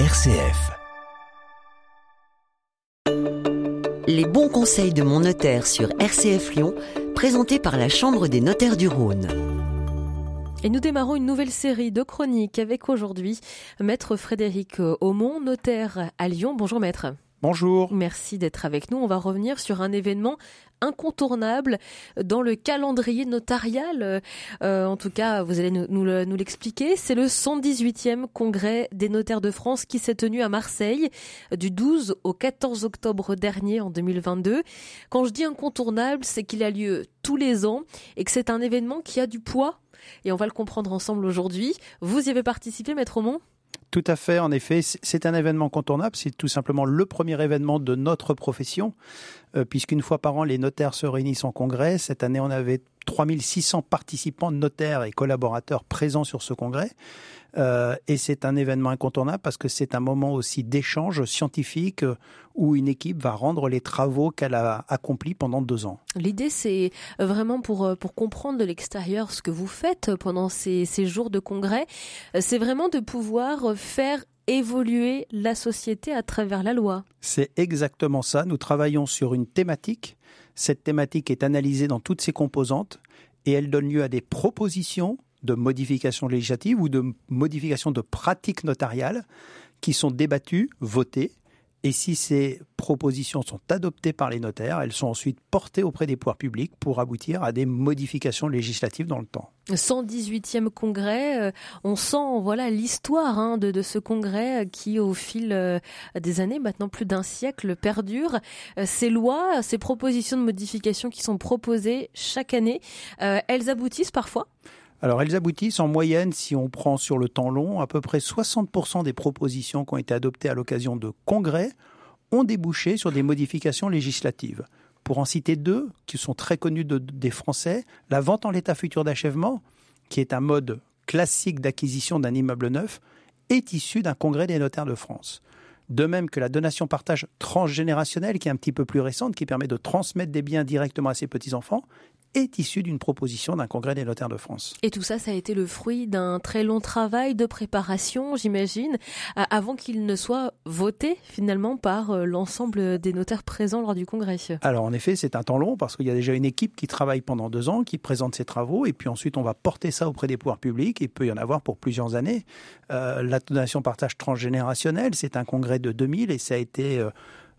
RCF. Les bons conseils de mon notaire sur RCF Lyon, présentés par la Chambre des notaires du Rhône. Et nous démarrons une nouvelle série de chroniques avec aujourd'hui Maître Frédéric Aumont, notaire à Lyon. Bonjour Maître. Bonjour. Merci d'être avec nous. On va revenir sur un événement incontournable dans le calendrier notarial. Euh, en tout cas, vous allez nous, l'expliquer. C'est le 118e congrès des notaires de France qui s'est tenu à Marseille du 12 au 14 octobre dernier en 2022. Quand je dis incontournable, c'est qu'il a lieu tous les ans et que c'est un événement qui a du poids. Et on va le comprendre ensemble aujourd'hui. Vous y avez participé, Maître Aumont? Tout à fait, en effet, c'est un événement contournable, c'est tout simplement le premier événement de notre profession, euh, puisqu'une fois par an, les notaires se réunissent en congrès. Cette année, on avait 3600 participants, notaires et collaborateurs présents sur ce congrès. Euh, et c'est un événement incontournable parce que c'est un moment aussi d'échange scientifique euh, où une équipe va rendre les travaux qu'elle a accomplis pendant deux ans. L'idée, c'est vraiment pour, euh, pour comprendre de l'extérieur ce que vous faites pendant ces, ces jours de congrès, c'est vraiment de pouvoir faire évoluer la société à travers la loi. C'est exactement ça. Nous travaillons sur une thématique. Cette thématique est analysée dans toutes ses composantes et elle donne lieu à des propositions de modifications législatives ou de modifications de pratiques notariales qui sont débattues, votées. Et si ces propositions sont adoptées par les notaires, elles sont ensuite portées auprès des pouvoirs publics pour aboutir à des modifications législatives dans le temps. 118e congrès, euh, on sent voilà l'histoire hein, de, ce congrès qui, au fil euh, des années, maintenant plus d'un siècle, perdure. Euh, ces lois, ces propositions de modification qui sont proposées chaque année, elles aboutissent parfois? Alors elles aboutissent en moyenne, si on prend sur le temps long, à peu près 60% des propositions qui ont été adoptées à l'occasion de congrès ont débouché sur des modifications législatives. Pour en citer deux, qui sont très connus des Français, la vente en l'état futur d'achèvement, qui est un mode classique d'acquisition d'un immeuble neuf, est issue d'un congrès des notaires de France. De même que la donation-partage transgénérationnelle, qui est un petit peu plus récente, qui permet de transmettre des biens directement à ses petits-enfants, est issue d'une proposition d'un congrès des notaires de France. Et tout ça, ça a été le fruit d'un très long travail de préparation, j'imagine, avant qu'il ne soit voté finalement par euh, l'ensemble des notaires présents lors du congrès. Alors en effet, c'est un temps long parce qu'il y a déjà une équipe qui travaille pendant deux ans, qui présente ses travaux, et puis ensuite on va porter ça auprès des pouvoirs publics. Il peut y en avoir pour plusieurs années. Euh, la donation partage transgénérationnel, c'est un congrès de 2000 et ça a été euh,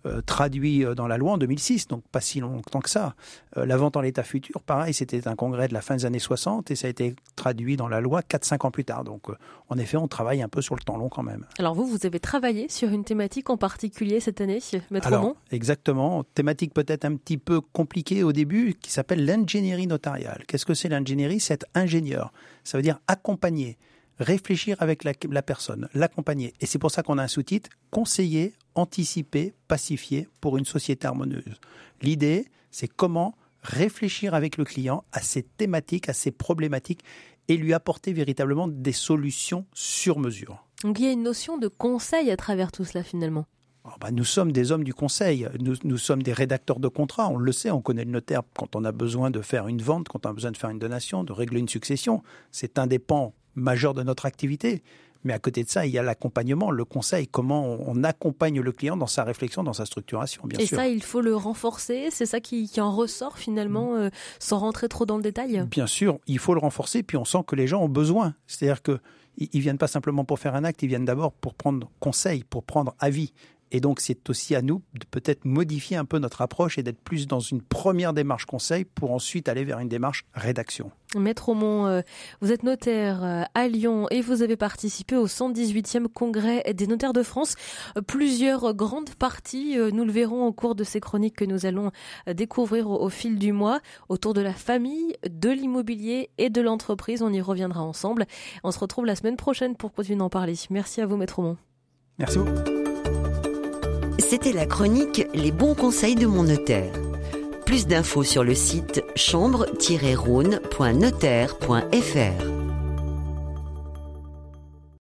euh, traduit euh, dans la loi en 2006, donc pas si longtemps que ça. Euh, la vente en l'état futur, pareil, c'était un congrès de la fin des années 60 et ça a été traduit dans la loi 4-5 ans plus tard. Donc en effet, on travaille un peu sur le temps long quand même. Alors vous, vous avez travaillé sur une thématique en particulier cette année, Maître Alors, Exactement, thématique peut-être un petit peu compliquée au début qui s'appelle l'ingénierie notariale. Qu'est-ce que c'est l'ingénierie? C'est être ingénieur. Ça veut dire accompagner réfléchir avec la, personne, l'accompagner. Et c'est pour ça qu'on a un sous-titre conseiller, anticiper, pacifier pour une société harmonieuse. L'idée, c'est comment réfléchir avec le client à ses thématiques, à ses problématiques et lui apporter véritablement des solutions sur mesure. Donc il y a une notion de conseil à travers tout cela finalement. Ah bah, nous sommes des hommes du conseil, nous, nous, sommes des rédacteurs de contrats, on le sait, on connaît le notaire quand on a besoin de faire une vente, quand on a besoin de faire une donation, de régler une succession. C'est un des pans majeur de notre activité. Mais à côté de ça, il y a l'accompagnement, le conseil, comment on accompagne le client dans sa réflexion, dans sa structuration, bien sûr. Et ça, il faut le renforcer, c'est ça qui, en ressort finalement, euh, sans rentrer trop dans le détail Bien sûr, il faut le renforcer, puis on sent que les gens ont besoin. C'est-à-dire qu'ils ne viennent pas simplement pour faire un acte, ils viennent d'abord pour prendre conseil, pour prendre avis. Et donc, c'est aussi à nous de peut-être modifier un peu notre approche et d'être plus dans une première démarche conseil pour ensuite aller vers une démarche rédaction. Maître Aumont, euh, vous êtes notaire euh, à Lyon et vous avez participé au 118e congrès des notaires de France. Plusieurs grandes parties, euh, nous le verrons au cours de ces chroniques que nous allons découvrir au fil du mois, autour de la famille, de l'immobilier et de l'entreprise. On y reviendra ensemble. On se retrouve la semaine prochaine pour continuer d'en parler. Merci à vous, Maître Aumont. Merci beaucoup. C'était la chronique Les bons conseils de mon notaire. Plus d'infos sur le site chambre-rhône.notaire.fr.